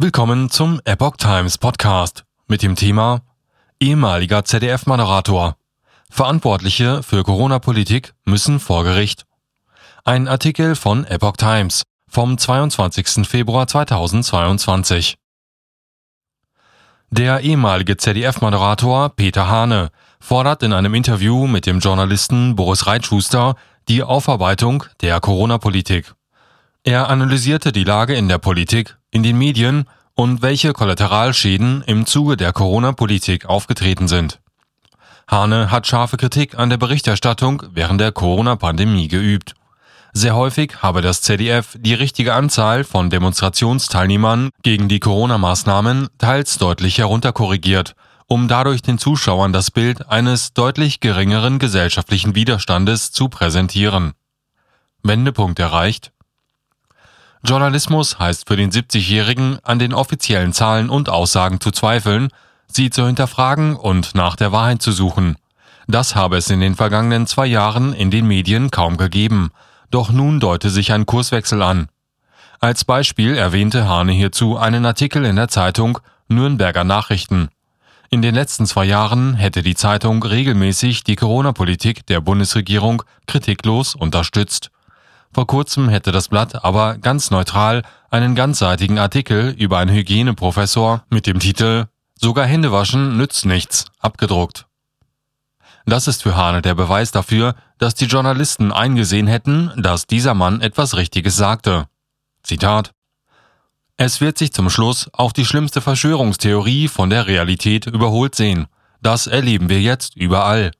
Willkommen zum Epoch Times Podcast mit dem Thema ehemaliger ZDF-Moderator. Verantwortliche für Corona-Politik müssen vor Gericht. Ein Artikel von Epoch Times vom 22. Februar 2022. Der ehemalige ZDF-Moderator Peter Hane fordert in einem Interview mit dem Journalisten Boris Reitschuster die Aufarbeitung der Corona-Politik. Er analysierte die Lage in der Politik, in den Medien und welche Kollateralschäden im Zuge der Corona-Politik aufgetreten sind. Hane hat scharfe Kritik an der Berichterstattung während der Corona-Pandemie geübt. Sehr häufig habe das ZDF die richtige Anzahl von Demonstrationsteilnehmern gegen die Corona-Maßnahmen teils deutlich herunterkorrigiert, um dadurch den Zuschauern das Bild eines deutlich geringeren gesellschaftlichen Widerstandes zu präsentieren. Wendepunkt erreicht, Journalismus heißt für den 70-Jährigen, an den offiziellen Zahlen und Aussagen zu zweifeln, sie zu hinterfragen und nach der Wahrheit zu suchen. Das habe es in den vergangenen zwei Jahren in den Medien kaum gegeben, doch nun deute sich ein Kurswechsel an. Als Beispiel erwähnte Hane hierzu einen Artikel in der Zeitung Nürnberger Nachrichten. In den letzten zwei Jahren hätte die Zeitung regelmäßig die Corona-Politik der Bundesregierung kritiklos unterstützt. Vor kurzem hätte das Blatt aber ganz neutral einen ganzseitigen Artikel über einen Hygieneprofessor mit dem Titel Sogar Händewaschen nützt nichts abgedruckt. Das ist für Hane der Beweis dafür, dass die Journalisten eingesehen hätten, dass dieser Mann etwas Richtiges sagte. Zitat Es wird sich zum Schluss auch die schlimmste Verschwörungstheorie von der Realität überholt sehen. Das erleben wir jetzt überall.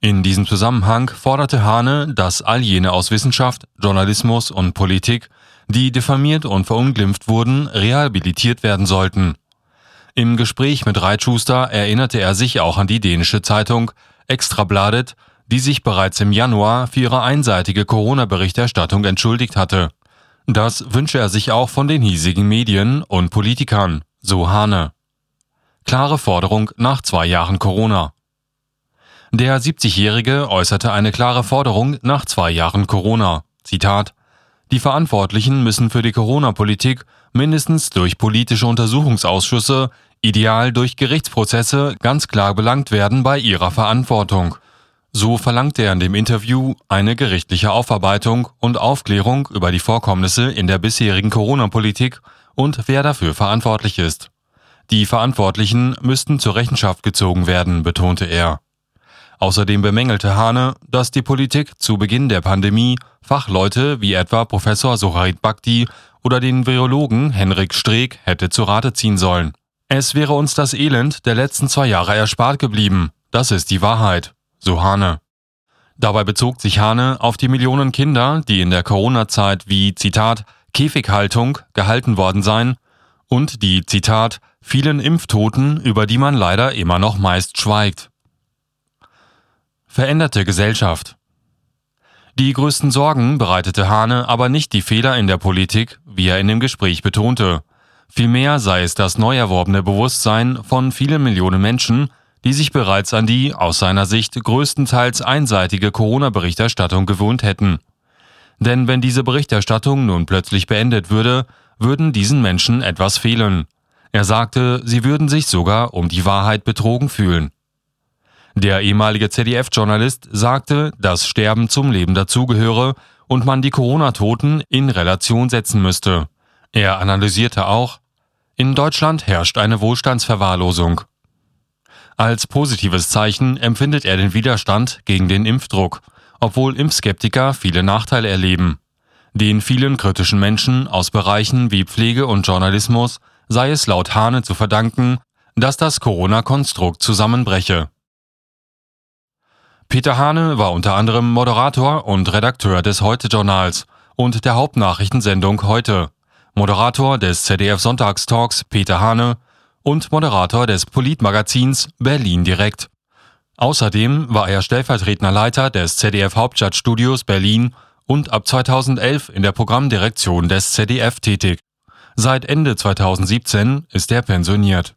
In diesem Zusammenhang forderte Hane, dass all jene aus Wissenschaft, Journalismus und Politik, die diffamiert und verunglimpft wurden, rehabilitiert werden sollten. Im Gespräch mit Reitschuster erinnerte er sich auch an die dänische Zeitung Extrabladet, die sich bereits im Januar für ihre einseitige Corona-Berichterstattung entschuldigt hatte. Das wünsche er sich auch von den hiesigen Medien und Politikern, so Hane. Klare Forderung nach zwei Jahren Corona. Der 70-Jährige äußerte eine klare Forderung nach zwei Jahren Corona. Zitat Die Verantwortlichen müssen für die Corona-Politik mindestens durch politische Untersuchungsausschüsse, ideal durch Gerichtsprozesse, ganz klar belangt werden bei ihrer Verantwortung. So verlangte er in dem Interview eine gerichtliche Aufarbeitung und Aufklärung über die Vorkommnisse in der bisherigen Corona-Politik und wer dafür verantwortlich ist. Die Verantwortlichen müssten zur Rechenschaft gezogen werden, betonte er. Außerdem bemängelte Hane, dass die Politik zu Beginn der Pandemie Fachleute wie etwa Professor Soharit Bhakti oder den Virologen Henrik Streeck hätte zu Rate ziehen sollen. Es wäre uns das Elend der letzten zwei Jahre erspart geblieben. Das ist die Wahrheit, so Hane. Dabei bezog sich Hane auf die Millionen Kinder, die in der Corona-Zeit wie Zitat Käfighaltung gehalten worden seien und die Zitat vielen Impftoten, über die man leider immer noch meist schweigt. Veränderte Gesellschaft. Die größten Sorgen bereitete Hane aber nicht die Fehler in der Politik, wie er in dem Gespräch betonte. Vielmehr sei es das neu erworbene Bewusstsein von vielen Millionen Menschen, die sich bereits an die, aus seiner Sicht, größtenteils einseitige Corona-Berichterstattung gewohnt hätten. Denn wenn diese Berichterstattung nun plötzlich beendet würde, würden diesen Menschen etwas fehlen. Er sagte, sie würden sich sogar um die Wahrheit betrogen fühlen. Der ehemalige ZDF-Journalist sagte, dass Sterben zum Leben dazugehöre und man die Corona-Toten in Relation setzen müsste. Er analysierte auch, in Deutschland herrscht eine Wohlstandsverwahrlosung. Als positives Zeichen empfindet er den Widerstand gegen den Impfdruck, obwohl Impfskeptiker viele Nachteile erleben. Den vielen kritischen Menschen aus Bereichen wie Pflege und Journalismus sei es laut Hane zu verdanken, dass das Corona-Konstrukt zusammenbreche. Peter Hane war unter anderem Moderator und Redakteur des Heute-Journals und der Hauptnachrichtensendung Heute, Moderator des ZDF Sonntagstalks Peter Hane und Moderator des Politmagazins Berlin Direkt. Außerdem war er stellvertretender Leiter des ZDF Hauptstadtstudios Berlin und ab 2011 in der Programmdirektion des ZDF tätig. Seit Ende 2017 ist er pensioniert.